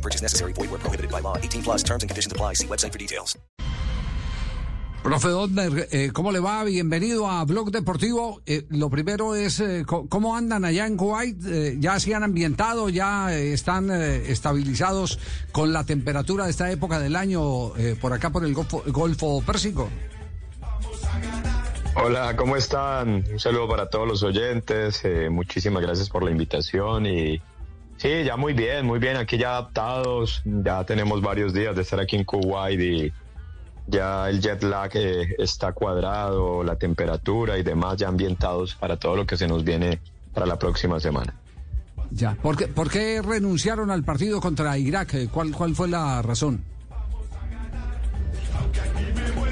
No purchase necessary. Void where prohibited by law. 18 plus terms and conditions apply. See website for details. Profe Dodner, eh, ¿cómo le va? Bienvenido a Blog Deportivo. Eh, lo primero es, eh, ¿cómo andan allá en Kuwait? Eh, ¿Ya se han ambientado? ¿Ya eh, están eh, estabilizados con la temperatura de esta época del año eh, por acá por el Golfo, Golfo Pérsico? Hola, ¿cómo están? Un saludo para todos los oyentes. eh, muchísimas gracias por la invitación y sí, ya muy bien, muy bien. Aquí ya adaptados. Ya tenemos varios días de estar aquí en Kuwait y ya el jet lag eh, está cuadrado, la temperatura y demás ya ambientados para todo lo que se nos viene para la próxima semana. Ya. ¿Por qué, por qué renunciaron al partido contra Irak? Eh, ¿Cuál, cuál fue la razón?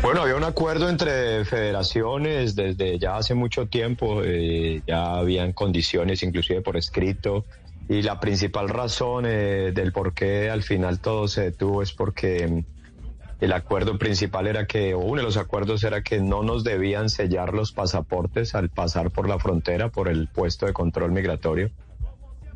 Bueno, había un acuerdo entre federaciones desde ya hace mucho tiempo, eh, ya habían condiciones inclusive por escrito y la principal razón eh, del por qué al final todo se detuvo es porque mm, el acuerdo principal era que, o uno de los acuerdos era que no nos debían sellar los pasaportes al pasar por la frontera, por el puesto de control migratorio.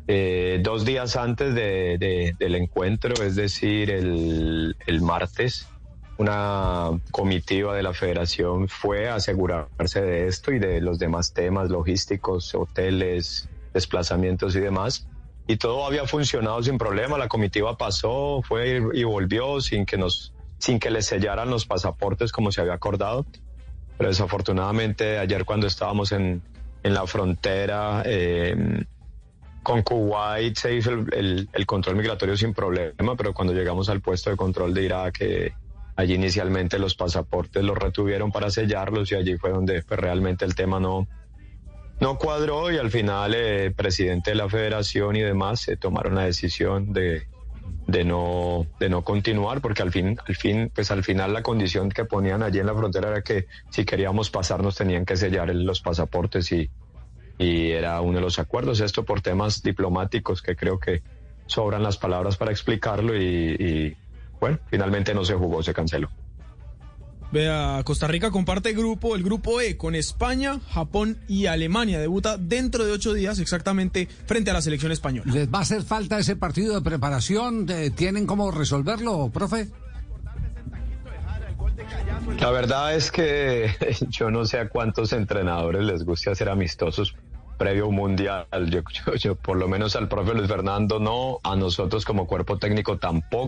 Eh, dos días antes de- de- del encuentro, es decir, el, el martes, una comitiva de la federación fue a asegurarse de esto y de los demás temas logísticos, hoteles, desplazamientos y demás. Y todo había funcionado sin problema. La comitiva pasó, fue y volvió sin que nos, sin que les sellaran los pasaportes como se había acordado. Pero desafortunadamente ayer cuando estábamos en, en la frontera eh, con Kuwait se hizo el, el- el control migratorio sin problema, pero cuando llegamos al puesto de control de Irak, eh, allí inicialmente los pasaportes los retuvieron para sellarlos y allí fue donde pues, realmente el tema no, no cuadró y al final eh, el presidente de la federación y demás se tomaron la decisión de, de no de no continuar porque al fin al fin pues al final la condición que ponían allí en la frontera era que si queríamos pasar nos tenían que sellar el- los pasaportes y y era uno de los acuerdos. Esto por temas diplomáticos que creo que sobran las palabras para explicarlo y, y, bueno finalmente no se jugó se canceló Vea, Costa Rica comparte grupo, el grupo E, con España, Japón y Alemania. Debuta dentro de ocho días exactamente frente a la selección española. ¿Les va a hacer falta ese partido de preparación? ¿Tienen cómo resolverlo, profe? La verdad es que yo no sé a cuántos entrenadores les guste hacer amistosos previo a un mundial. Yo, yo- yo, por lo menos al profe Luis Fernando no, a nosotros como cuerpo técnico tampoco.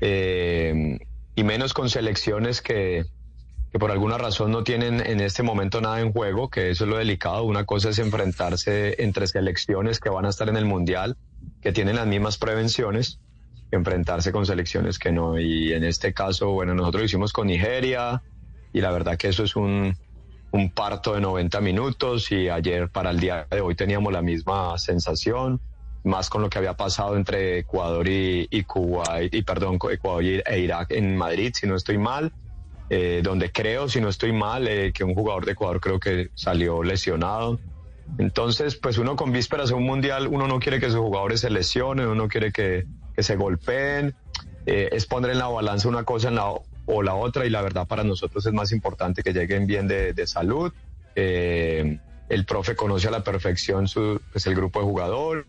Eh, y menos con selecciones que, que por alguna razón no tienen en este momento nada en juego, que eso es lo delicado. Una cosa es enfrentarse entre selecciones que van a estar en el Mundial, que tienen las mismas prevenciones, que enfrentarse con selecciones que no. Y en este caso, bueno, nosotros lo hicimos con Nigeria y la verdad que eso es un, un parto de 90 minutos y ayer para el día de hoy teníamos la misma sensación más con lo que había pasado entre Ecuador y, y y perdón, Ecuador e Irak en Madrid, si no estoy mal, eh, donde creo, si no estoy mal, eh, que un jugador de Ecuador creo que salió lesionado. Entonces, pues uno con vísperas de un mundial, uno no quiere que sus jugadores se lesionen, uno no quiere que, que se golpeen, eh, es poner en la balanza una cosa en la, o la otra, y la verdad para nosotros es más importante que lleguen bien de, de salud. Eh, el profe conoce a la perfección su, pues, el grupo de jugadores,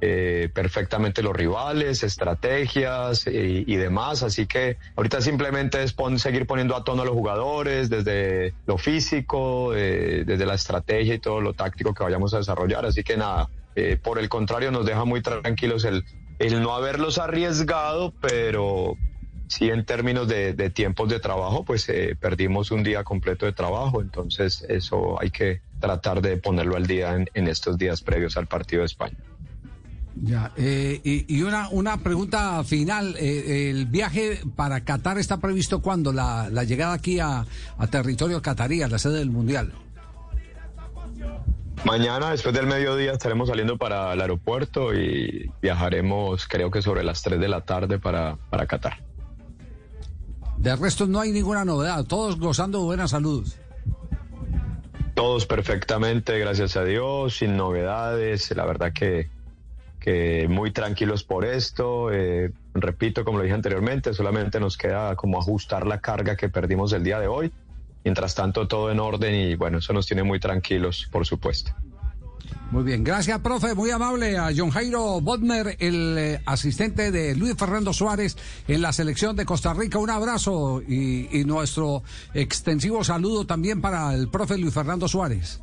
eh, perfectamente los rivales, estrategias y demás. Así que ahorita simplemente es pon- seguir poniendo a tono a los jugadores desde lo físico, eh, desde la estrategia y todo lo táctico que vayamos a desarrollar. Así que nada, eh, por el contrario nos deja muy tranquilos el, no haberlos arriesgado, pero sí en términos de, de tiempos de trabajo, pues perdimos un día completo de trabajo, entonces eso hay que tratar de ponerlo al día en, en estos días previos al partido de España. Ya, eh, y, y una, una pregunta final. eh, ¿El viaje para Qatar está previsto cuándo? La, la llegada aquí a, a territorio catarí, a la sede del Mundial. Mañana, después del mediodía, estaremos saliendo para el aeropuerto y viajaremos, creo que sobre las 3 de la tarde para, para Qatar. De resto no hay ninguna novedad, todos gozando de buena salud. Todos perfectamente, gracias a Dios, sin novedades. La verdad que, que muy tranquilos por esto. Eh, repito, como lo dije anteriormente, solamente nos queda como ajustar la carga que perdimos el día de hoy. Mientras tanto, todo en orden y bueno, eso nos tiene muy tranquilos, por supuesto. Muy bien, gracias, profe. Muy amable a John Jairo Bodmer, el eh, asistente de Luis Fernando Suárez en la selección de Costa Rica. Un abrazo y, y nuestro extensivo saludo también para el profe Luis Fernando Suárez.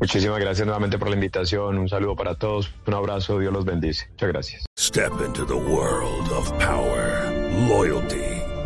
Muchísimas gracias nuevamente por la invitación. Un saludo para todos. Un abrazo. Dios los bendice. Muchas gracias. Step into the world of power, loyalty,